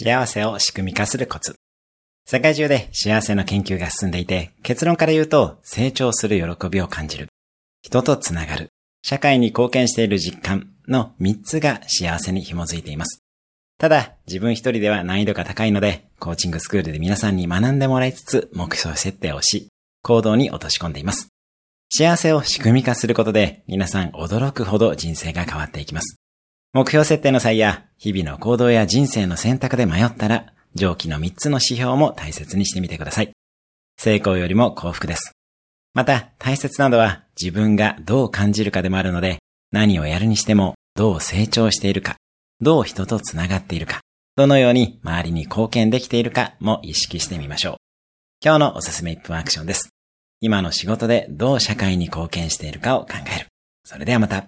幸せを仕組み化するコツ。世界中で幸せの研究が進んでいて、結論から言うと、成長する喜びを感じる。人とつながる。社会に貢献している実感の3つが幸せに紐づいています。ただ、自分一人では難易度が高いので、コーチングスクールで皆さんに学んでもらいつつ、目標設定をし、行動に落とし込んでいます。幸せを仕組み化することで、皆さん驚くほど人生が変わっていきます。目標設定の際や、日々の行動や人生の選択で迷ったら、上記の3つの指標も大切にしてみてください。成功よりも幸福です。また、大切なのは自分がどう感じるかでもあるので、何をやるにしてもどう成長しているか、どう人と繋がっているか、どのように周りに貢献できているかも意識してみましょう。今日のおすすめ1分アクションです。今の仕事でどう社会に貢献しているかを考える。それではまた。